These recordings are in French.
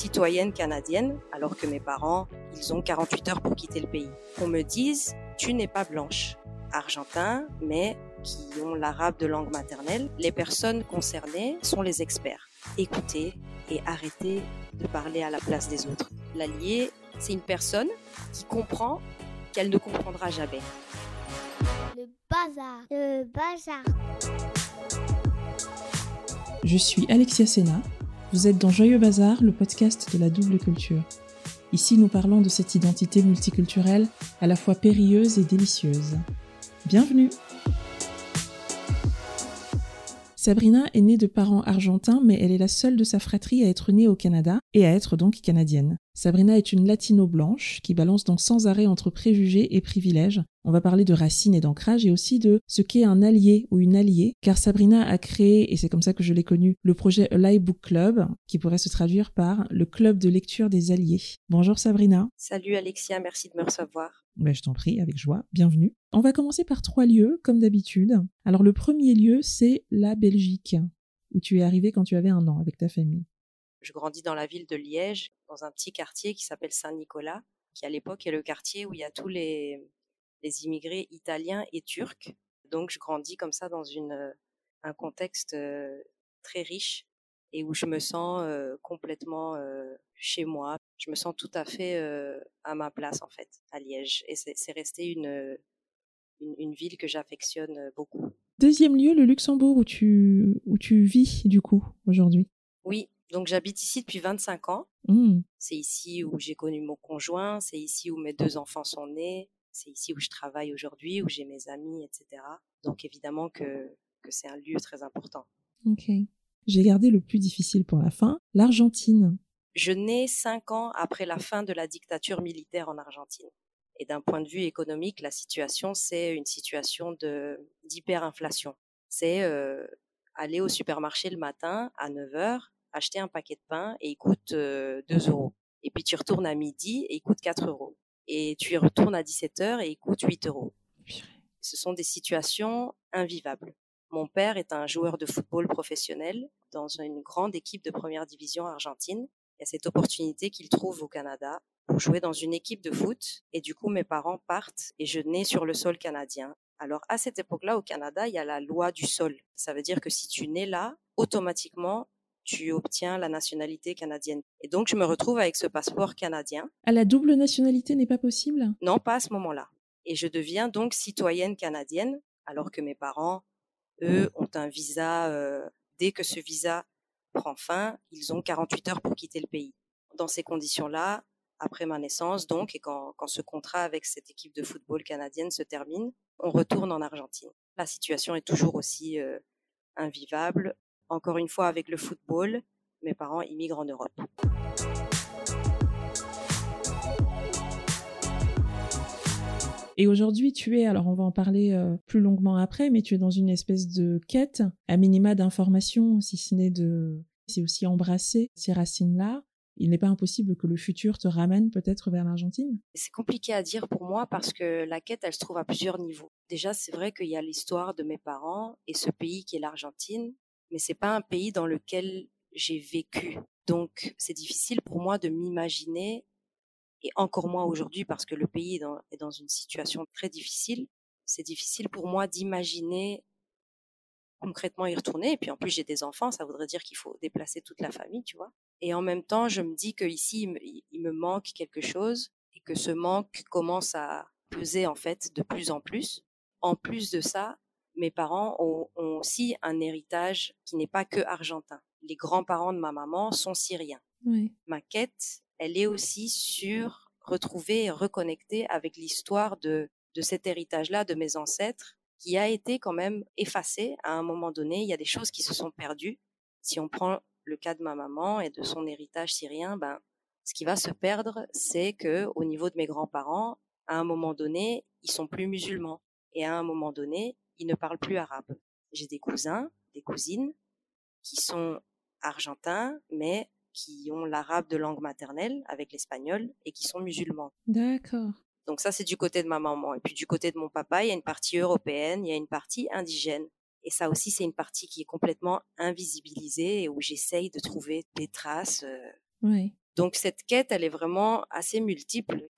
citoyenne canadienne, alors que mes parents, ils ont 48 heures pour quitter le pays. On me dise, tu n'es pas blanche. Argentin, mais qui ont l'arabe de langue maternelle, les personnes concernées sont les experts. Écoutez et arrêtez de parler à la place des autres. L'allié, c'est une personne qui comprend qu'elle ne comprendra jamais. Le bazar. Le bazar. Je suis Alexia Sena. Vous êtes dans Joyeux Bazar, le podcast de la double culture. Ici, nous parlons de cette identité multiculturelle à la fois périlleuse et délicieuse. Bienvenue Sabrina est née de parents argentins, mais elle est la seule de sa fratrie à être née au Canada et à être donc canadienne. Sabrina est une latino blanche qui balance donc sans arrêt entre préjugés et privilèges. On va parler de racines et d'ancrage et aussi de ce qu'est un allié ou une alliée, car Sabrina a créé, et c'est comme ça que je l'ai connu, le projet Ally Book Club, qui pourrait se traduire par le club de lecture des alliés. Bonjour Sabrina. Salut Alexia, merci de me recevoir. Ben, je t'en prie, avec joie, bienvenue. On va commencer par trois lieux, comme d'habitude. Alors le premier lieu, c'est la Belgique, où tu es arrivé quand tu avais un an avec ta famille. Je grandis dans la ville de Liège, dans un petit quartier qui s'appelle Saint-Nicolas, qui à l'époque est le quartier où il y a tous les, les immigrés italiens et turcs. Donc je grandis comme ça dans une, un contexte très riche et où je me sens complètement chez moi. Je me sens tout à fait à ma place en fait à Liège et c'est resté une, une, une ville que j'affectionne beaucoup. Deuxième lieu, le Luxembourg où tu où tu vis du coup aujourd'hui? Oui, donc j'habite ici depuis 25 ans. Mmh. C'est ici où j'ai connu mon conjoint, c'est ici où mes deux enfants sont nés, c'est ici où je travaille aujourd'hui, où j'ai mes amis, etc. Donc évidemment que, que c'est un lieu très important. Ok. J'ai gardé le plus difficile pour la fin, l'Argentine. Je nais cinq ans après la fin de la dictature militaire en Argentine. Et d'un point de vue économique, la situation, c'est une situation de d'hyperinflation. C'est euh, aller au supermarché le matin à 9 heures, acheter un paquet de pain et il coûte euh, 2 euros. Et puis tu retournes à midi et il coûte 4 euros. Et tu y retournes à 17 heures et il coûte 8 euros. Ce sont des situations invivables. Mon père est un joueur de football professionnel dans une grande équipe de première division argentine. Il y a cette opportunité qu'il trouve au Canada pour jouer dans une équipe de foot. Et du coup, mes parents partent et je nais sur le sol canadien. Alors, à cette époque-là, au Canada, il y a la loi du sol. Ça veut dire que si tu nais là, automatiquement, tu obtiens la nationalité canadienne. Et donc, je me retrouve avec ce passeport canadien. À la double nationalité n'est pas possible? Non, pas à ce moment-là. Et je deviens donc citoyenne canadienne, alors que mes parents, eux, ont un visa. Euh, dès que ce visa prend fin, ils ont 48 heures pour quitter le pays. Dans ces conditions-là, après ma naissance, donc, et quand, quand ce contrat avec cette équipe de football canadienne se termine, on retourne en Argentine. La situation est toujours aussi euh, invivable. Encore une fois, avec le football, mes parents immigrent en Europe. Et aujourd'hui, tu es, alors on va en parler euh, plus longuement après, mais tu es dans une espèce de quête, à minima d'information, si ce n'est de, c'est aussi embrasser ces racines-là. Il n'est pas impossible que le futur te ramène peut-être vers l'Argentine. C'est compliqué à dire pour moi parce que la quête, elle se trouve à plusieurs niveaux. Déjà, c'est vrai qu'il y a l'histoire de mes parents et ce pays qui est l'Argentine, mais c'est pas un pays dans lequel j'ai vécu. Donc, c'est difficile pour moi de m'imaginer et encore moins aujourd'hui parce que le pays est dans, une situation très difficile. C'est difficile pour moi d'imaginer concrètement y retourner. Et puis en plus, j'ai des enfants, ça voudrait dire qu'il faut déplacer toute la famille, tu vois. Et en même temps, je me dis qu'ici, il, il me manque quelque chose et que ce manque commence à peser en fait de plus en plus. En plus de ça, mes parents ont, ont aussi un héritage qui n'est pas que argentin. Les grands-parents de ma maman sont syriens ma quête, elle est aussi sur retrouver et reconnecter avec l'histoire de, de cet héritage-là, de mes ancêtres, qui a été quand même effacé à un moment donné. Il y a des choses qui se sont perdues. Si on prend le cas de ma maman et de son héritage syrien, ben, ce qui va se perdre, c'est que au niveau de mes grands-parents, à un moment donné, ils sont plus musulmans. Et à un moment donné, ils ne parlent plus arabe. J'ai des cousins, des cousines, qui sont argentins, mais qui ont l'arabe de langue maternelle avec l'espagnol et qui sont musulmans. D'accord. Donc ça, c'est du côté de ma maman. Et puis du côté de mon papa, il y a une partie européenne, il y a une partie indigène. Et ça aussi, c'est une partie qui est complètement invisibilisée et où j'essaye de trouver des traces. euh. Ouais. Donc cette quête, elle est vraiment assez multiple.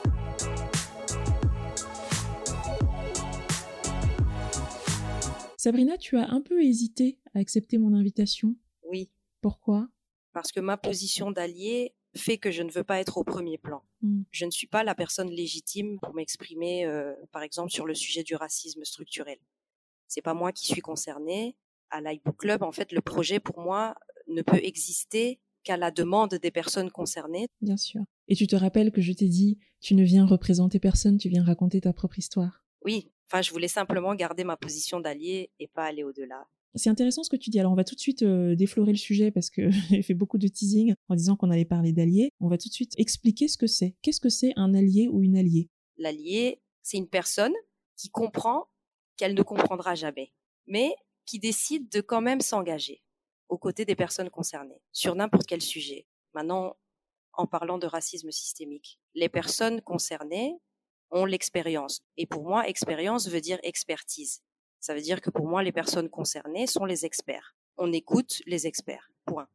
Sabrina, tu as un peu hésité à accepter mon invitation. Oui. Pourquoi? Parce que ma position d'allié fait que je ne veux pas être au premier plan. Hmm. Je ne suis pas la personne légitime pour m'exprimer, euh, par exemple, sur le sujet du racisme structurel. C'est pas moi qui suis concernée. À l'iBook Club, en fait, le projet pour moi ne peut exister qu'à la demande des personnes concernées. Bien sûr. Et tu te rappelles que je t'ai dit, tu ne viens représenter personne, tu viens raconter ta propre histoire? Oui, enfin, je voulais simplement garder ma position d'allié et pas aller au-delà. C'est intéressant ce que tu dis. Alors, on va tout de suite euh, déflorer le sujet parce que j'ai fait beaucoup de teasing en disant qu'on allait parler d'alliés. On va tout de suite expliquer ce que c'est. Qu'est-ce que c'est un allié ou une alliée? L'allié, c'est une personne qui comprend qu'elle ne comprendra jamais, mais qui décide de quand même s'engager aux côtés des personnes concernées sur n'importe quel sujet. Maintenant, en parlant de racisme systémique, les personnes concernées ont l'expérience. Et pour moi, expérience veut dire expertise. Ça veut dire que pour moi, les personnes concernées sont les experts. On écoute les experts. Point.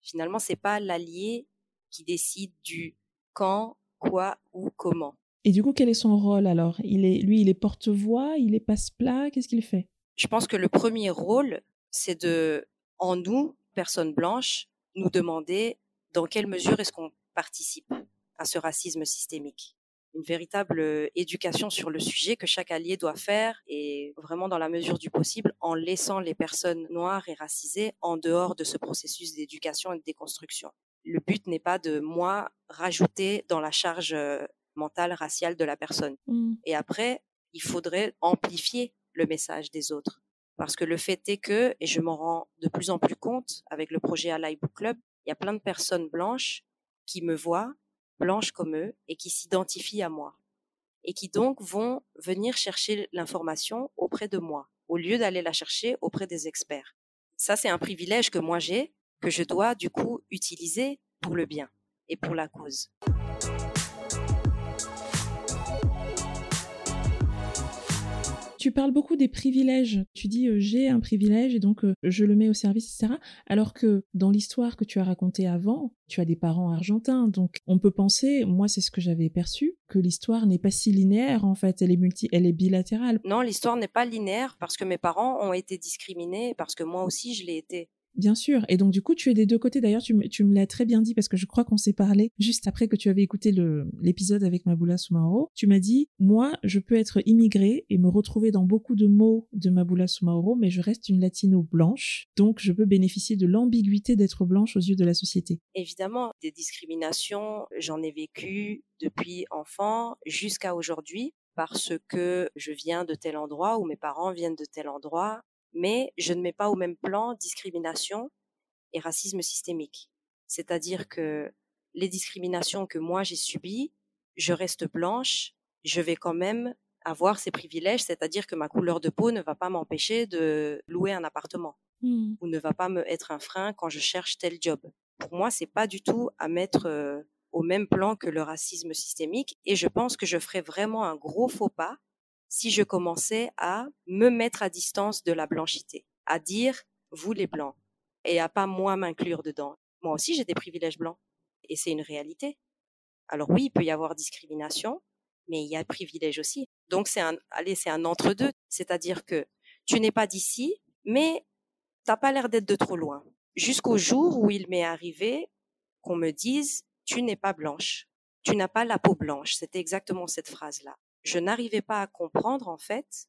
Finalement, c'est pas l'allié qui décide du quand, quoi ou comment. Et du coup, quel est son rôle alors? Il est, lui, il est porte-voix, il est passe-plat, qu'est-ce qu'il fait? Je pense que le premier rôle, c'est de, en nous, personnes blanches, nous demander dans quelle mesure est-ce qu'on participe à ce racisme systémique une véritable euh, éducation sur le sujet que chaque allié doit faire et vraiment dans la mesure du possible en laissant les personnes noires et racisées en dehors de ce processus d'éducation et de déconstruction. Le but n'est pas de moi rajouter dans la charge euh, mentale raciale de la personne. Hmm. Et après, il faudrait amplifier le message des autres. Parce que le fait est que, et je m'en rends de plus en plus compte avec le projet Ally Book Club, il y a plein de personnes blanches qui me voient blanches comme eux et qui s'identifient à moi et qui donc vont venir chercher l'information auprès de moi au lieu d'aller la chercher auprès des experts. Ça, c'est un privilège que moi j'ai, que je dois du coup utiliser pour le bien et pour la cause. Tu parles beaucoup des privilèges. Tu dis euh, j'ai un privilège et donc euh, je le mets au service, etc. Alors que dans l'histoire que tu as racontée avant, tu as des parents argentins. Donc on peut penser, moi c'est ce que j'avais perçu, que l'histoire n'est pas si linéaire en fait. Elle est multi, elle est bilatérale. Non, l'histoire n'est pas linéaire parce que mes parents ont été discriminés, parce que moi aussi je l'ai été. Bien sûr. Et donc, du coup, tu es des deux côtés. D'ailleurs, tu, me- tu me l'as très bien dit parce que je crois qu'on s'est parlé juste après que tu avais écouté l'épisode avec Maboula Soumaoro. Tu m'as dit, moi, je peux être immigrée et me retrouver dans beaucoup de mots de Maboula Soumaoro, mais je reste une latino blanche. Donc, je peux bénéficier de l'ambiguïté d'être blanche aux yeux de la société. Évidemment, des discriminations, j'en ai vécu depuis enfant jusqu'à aujourd'hui parce que je viens de tel endroit ou mes parents viennent de tel endroit, mais je ne mets pas au même plan discrimination et racisme systémique. C'est-à-dire que les discriminations que moi j'ai subies, je reste blanche, je vais quand même avoir ces privilèges, c'est-à-dire que ma couleur de peau ne va pas m'empêcher de louer un appartement Hmm. ou ne va pas me être un frein quand je cherche tel job. Pour moi, c'est pas du tout à mettre euh, au même plan que le racisme systémique et je pense que je ferais vraiment un gros faux pas si je commençais à me mettre à distance de la blanchité, à dire vous les blancs et à pas moi m'inclure dedans. Moi aussi, j'ai des privilèges blancs et c'est une réalité. Alors oui, il peut y avoir discrimination, mais il y a privilège aussi. Donc c'est un allez, c'est un entre-deux, c'est-à-dire que tu n'es pas d'ici, mais t'as pas l'air d'être de trop loin. Jusqu'au jour où il m'est arrivé qu'on me dise tu n'es pas blanche, tu n'as pas la peau blanche. C'était exactement cette phrase-là. Je n'arrivais pas à comprendre en fait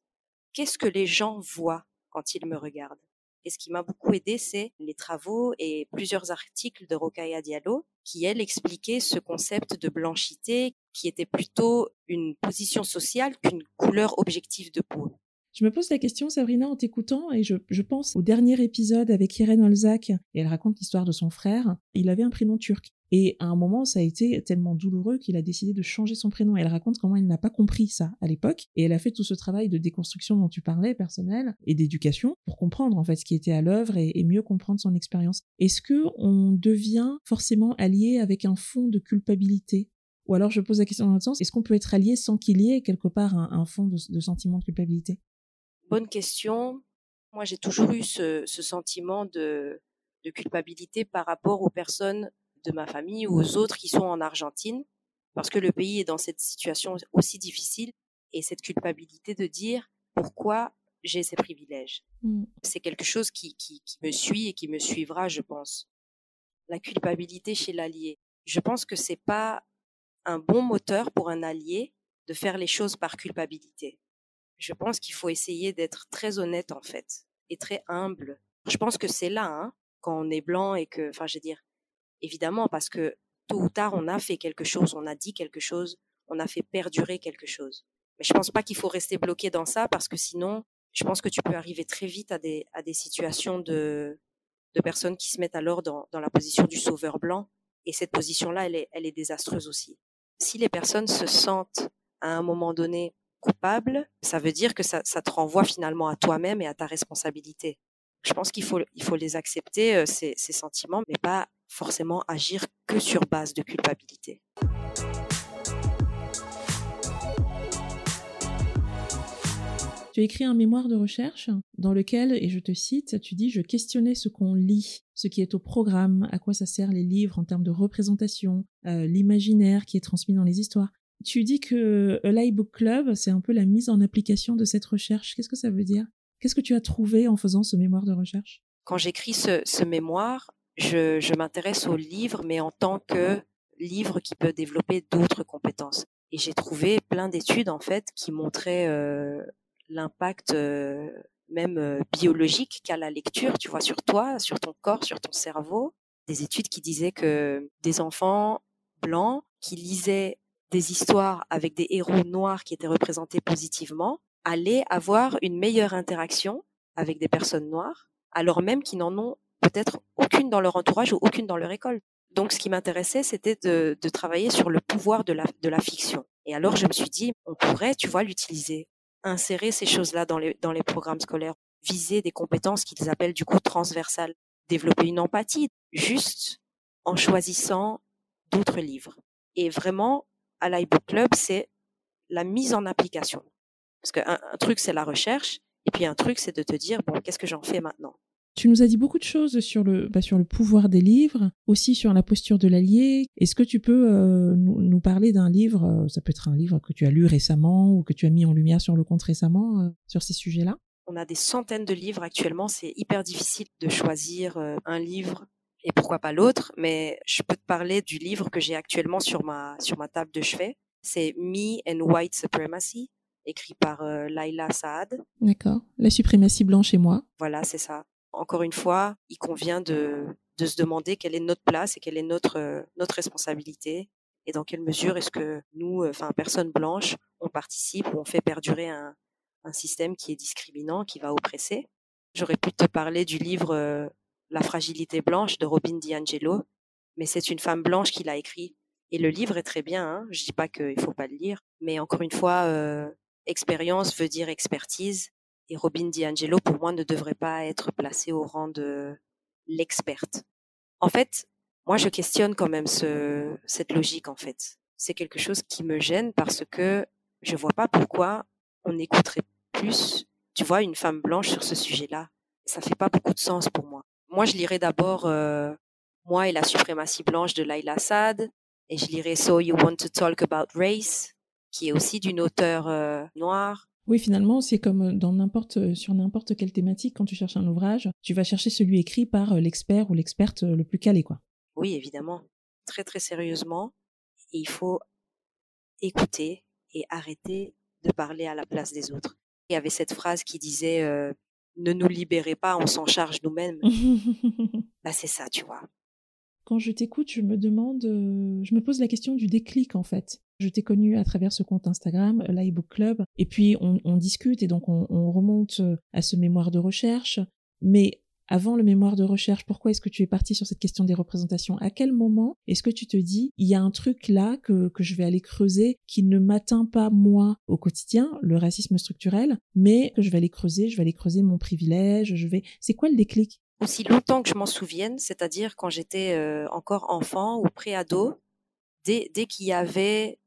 qu'est-ce que les gens voient quand ils me regardent. Et ce qui m'a beaucoup aidé, c'est les travaux et plusieurs articles de Rokhaya Diallo qui, elle, expliquaient ce concept de blanchité qui était plutôt une position sociale qu'une couleur objective de peau. Je me pose la question, Sabrina, en t'écoutant, et je, je pense au dernier épisode avec Irène Olzak, et elle raconte l'histoire de son frère. Il avait un prénom turc. Et à un moment, ça a été tellement douloureux qu'il a décidé de changer son prénom. Elle raconte comment elle n'a pas compris ça à l'époque. Et elle a fait tout ce travail de déconstruction dont tu parlais, personnel, et d'éducation, pour comprendre en fait ce qui était à l'œuvre et, mieux comprendre son expérience. Est-ce que on devient forcément allié avec un fond de culpabilité? Ou alors je pose la question dans l'autre sens, est-ce qu'on peut être allié sans qu'il y ait quelque part un, fond de, sentiment de culpabilité? Bonne question. Moi, j'ai toujours eu ce, sentiment de culpabilité par rapport aux personnes de ma famille ou aux autres qui sont en Argentine, parce que le pays est dans cette situation aussi difficile et cette culpabilité de dire pourquoi j'ai ces privilèges. Mm. C'est quelque chose qui, qui, qui me suit et qui me suivra, je pense. La culpabilité chez l'allié. Je pense que c'est pas un bon moteur pour un allié de faire les choses par culpabilité. Je pense qu'il faut essayer d'être très honnête en fait et très humble. Je pense que c'est là, hein, quand on est blanc et que, enfin, je veux dire, évidemment, parce que tôt ou tard, on a fait quelque chose, on a dit quelque chose, on a fait perdurer quelque chose. Mais je pense pas qu'il faut rester bloqué dans ça parce que sinon, je pense que tu peux arriver très vite à des, à des situations de, de personnes qui se mettent alors dans, dans la position du sauveur blanc. Et cette position-là, elle est, elle est désastreuse aussi. Si les personnes se sentent à un moment donné coupables, ça veut dire que ça, ça te renvoie finalement à toi-même et à ta responsabilité. Je pense qu'il faut, il faut les accepter, euh, ces, ces sentiments, mais pas forcément agir que sur base de culpabilité. Tu as écrit un mémoire de recherche dans lequel, et je te cite, tu dis Je questionnais ce qu'on lit, ce qui est au programme, à quoi ça sert les livres en termes de représentation, euh, l'imaginaire qui est transmis dans les histoires. Tu dis que A Book Club, c'est un peu la mise en application de cette recherche. Qu'est-ce que ça veut dire? Qu'est-ce que tu as trouvé en faisant ce mémoire de recherche? Quand j'écris ce, ce mémoire, je, m'intéresse au livre, mais en tant que livre qui peut développer d'autres compétences. Et j'ai trouvé plein d'études en fait qui montraient euh, l'impact euh, même euh, biologique qu'a la lecture, tu vois, sur toi, sur ton corps, sur ton cerveau. Des études qui disaient que des enfants blancs qui lisaient des histoires avec des héros noirs qui étaient représentés positivement allaient avoir une meilleure interaction avec des personnes noires, alors même qu'ils n'en ont peut-être aucune dans leur entourage ou aucune dans leur école. Donc, ce qui m'intéressait, c'était de, travailler sur le pouvoir de la, fiction. Et alors, je me suis dit, on pourrait, tu vois, l'utiliser, insérer ces choses-là dans les, dans les programmes scolaires, viser des compétences qu'ils appellent du coup transversales, développer une empathie, juste en choisissant d'autres livres. Et vraiment, à l'iBook Club, c'est la mise en application. Parce qu'un un truc, c'est la recherche, et puis un truc, c'est de te dire, bon, qu'est-ce que j'en fais maintenant? Tu nous as dit beaucoup de choses sur le, bah, sur le pouvoir des livres, aussi sur la posture de l'allié. Est-ce que tu peux euh, nous, nous, parler d'un livre, euh, ça peut être un livre que tu as lu récemment ou que tu as mis en lumière sur le compte récemment, euh, sur ces sujets-là? On a des centaines de livres actuellement, c'est hyper difficile de choisir un livre et pourquoi pas l'autre, mais je peux te parler du livre que j'ai actuellement sur ma, sur ma table de chevet. C'est Me and White Supremacy, écrit par euh, Laila Saad. D'accord. La suprématie blanche et moi. Voilà, c'est ça encore une fois, il convient de, se demander quelle est notre place et quelle est notre, euh, notre responsabilité et dans quelle mesure est-ce que nous, euh, enfin, personnes blanches, on participe ou on fait perdurer un, système qui est discriminant, qui va oppresser. J'aurais pu te parler du livre euh, La fragilité blanche de Robin DiAngelo, mais c'est une femme blanche qui l'a écrit. Et le livre est très bien, hein. je dis pas qu'il faut pas le lire, mais encore une fois, expérience veut dire expertise, et Robin DiAngelo, pour moi, ne devrait pas être placée au rang de l'experte. En fait, moi, je questionne quand même ce, cette logique, en fait. C'est quelque chose qui me gêne parce que je vois pas pourquoi on écouterait plus, tu vois, une femme blanche sur ce sujet-là. Ça fait pas beaucoup de sens pour moi. Moi, je lirais d'abord euh, Moi et la suprématie blanche de Laila Saad, et je lirais So You Want to Talk About Race, qui est aussi d'une auteure euh, noire. Oui, finalement, c'est comme dans n'importe sur n'importe quelle thématique quand tu cherches un ouvrage, tu vas chercher celui écrit par l'expert ou l'experte le plus calé, quoi. Oui, évidemment, très très sérieusement. Il faut écouter et arrêter de parler à la place des autres. Il y avait cette phrase qui disait euh, ne nous libérez pas, on s'en charge nous-mêmes. bah c'est ça, tu vois. Quand je t'écoute, je me demande, euh, je me pose la question du déclic en fait. Je t'ai connu à travers ce compte Instagram, l'iBook Club, et puis on, discute et donc on, on remonte à ce mémoire de recherche. Mais avant le mémoire de recherche, pourquoi est-ce que tu es parti sur cette question des représentations? À quel moment est-ce que tu te dis, il y a un truc là que, que je vais aller creuser qui ne m'atteint pas moi au quotidien, le racisme structurel, mais que je vais aller creuser, je vais aller creuser mon privilège, je vais... C'est quoi le déclic? Aussi longtemps que je m'en souvienne, c'est-à-dire quand j'étais euh, encore enfant ou pré-ado, dès, dès qu'il y avait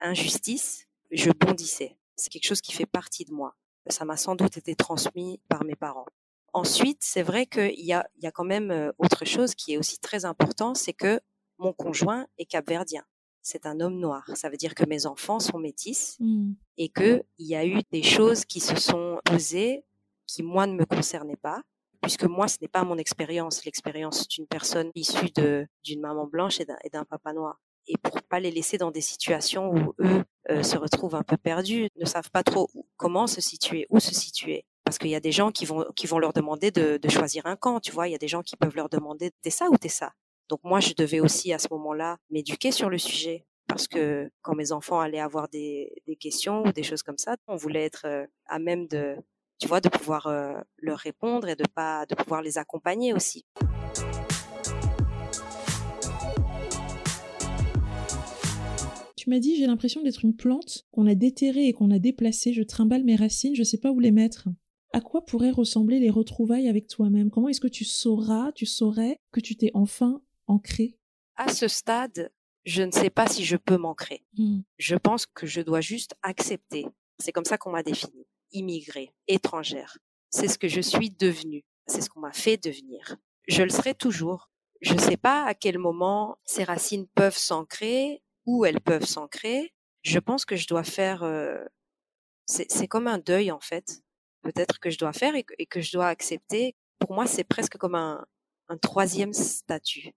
injustice, je bondissais. C'est quelque chose qui fait partie de moi. Ça m'a sans doute été transmis par mes parents. Ensuite, c'est vrai qu'il y a, il y a quand même autre chose qui est aussi très important, c'est que mon conjoint est capverdien. C'est un homme noir. Ça veut dire que mes enfants sont métis Hmm. et que il y a eu des choses qui se sont posées qui moi ne me concernaient pas puisque moi ce n'est pas mon expérience l'expérience d'une personne issue de d'une maman blanche et d'un et d'un papa noir et pour pas les laisser dans des situations où eux euh, se retrouvent un peu perdus ne savent pas trop comment se situer où se situer. Parce qu'il y a des gens qui vont qui vont leur demander de, de choisir un camp tu vois il y a des gens qui peuvent leur demander t'es ça ou t'es ça? Donc moi je devais aussi à ce moment-là m'éduquer sur le sujet. Parce que quand mes enfants allaient avoir des, des questions ou des choses comme ça, on voulait être euh, à même de, tu vois, de pouvoir euh, leur répondre et de pas, de pouvoir les accompagner aussi. Tu m'as dit, j'ai l'impression d'être une plante qu'on a déterrée et qu'on a déplacée. Je trimballe mes racines, je sais pas où les mettre. À quoi pourraient ressembler les retrouvailles avec toi-même? Comment est-ce que tu sauras, tu saurais que tu t'es enfin ancré À ce stade, je ne sais pas si je peux m'ancrer. Hmm. Je pense que je dois juste accepter. C'est comme ça qu'on m'a définie. Immigrée, étrangère. C'est ce que je suis devenue. C'est ce qu'on m'a fait devenir. Je le serai toujours. Je ne sais pas à quel moment ces racines peuvent s'ancrer, où elles peuvent s'ancrer. Je pense que je dois faire. euh, c'est comme un deuil en fait. Peut-être que je dois faire et que, et que je dois accepter. Pour moi, c'est presque comme un, un troisième statut.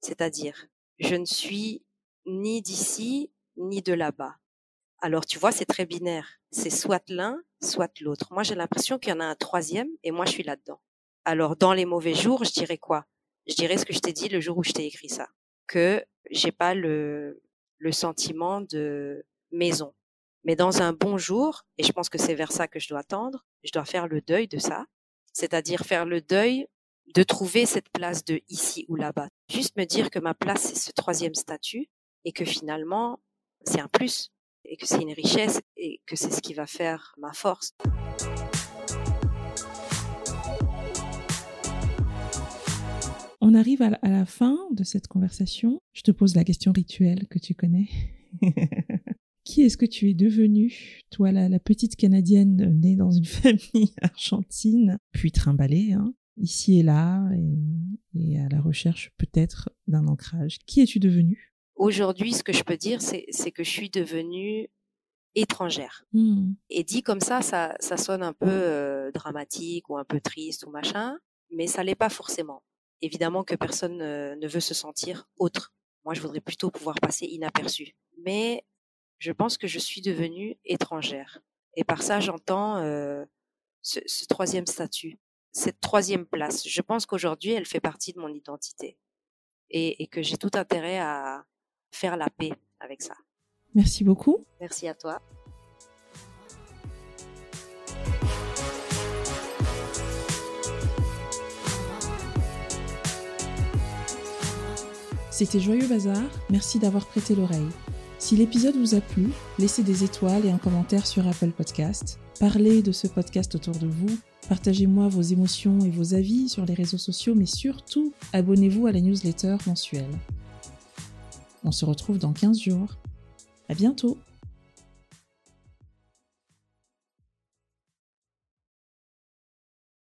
C'est-à-dire, je ne suis ni d'ici ni de là-bas. Alors tu vois, c'est très binaire. C'est soit l'un, soit l'autre. Moi, j'ai l'impression qu'il y en a un troisième et moi, je suis là-dedans. Alors dans les mauvais jours, je dirais quoi? Je dirais ce que je t'ai dit le jour où je t'ai écrit ça, que j'ai pas le le sentiment de maison. Mais dans un bon jour, et je pense que c'est vers ça que je dois tendre, je dois faire le deuil de ça, c'est-à-dire faire le deuil de trouver cette place de ici ou là-bas. Juste me dire que ma place, c'est ce troisième statut et que finalement, c'est un plus et que c'est une richesse et que c'est ce qui va faire ma force. Arrive à la, à la fin de cette conversation. Je te pose la question rituelle que tu connais. Qui est-ce que tu es devenue, toi, la, la petite Canadienne née dans une famille argentine, puis trimballée, hein, ici et là, et, et à la recherche peut-être d'un ancrage? Qui es-tu devenue? Aujourd'hui, ce que je peux dire, c'est que je suis devenue étrangère. Hmm. Et dit comme ça, ça, ça sonne un peu euh, dramatique ou un peu triste ou machin, mais ça l'est pas forcément. Évidemment que personne ne veut se sentir autre. Moi, je voudrais plutôt pouvoir passer inaperçu. Mais je pense que je suis devenue étrangère. Et par ça, j'entends euh, ce, ce troisième statut, cette troisième place. Je pense qu'aujourd'hui, elle fait partie de mon identité. Et, et que j'ai tout intérêt à faire la paix avec ça. Merci beaucoup. Merci à toi. C'était Joyeux Bazar, merci d'avoir prêté l'oreille. Si l'épisode vous a plu, laissez des étoiles et un commentaire sur Apple Podcast. Parlez de ce podcast autour de vous. Partagez-moi vos émotions et vos avis sur les réseaux sociaux, mais surtout, abonnez-vous à la newsletter mensuelle. On se retrouve dans 15 jours. À bientôt!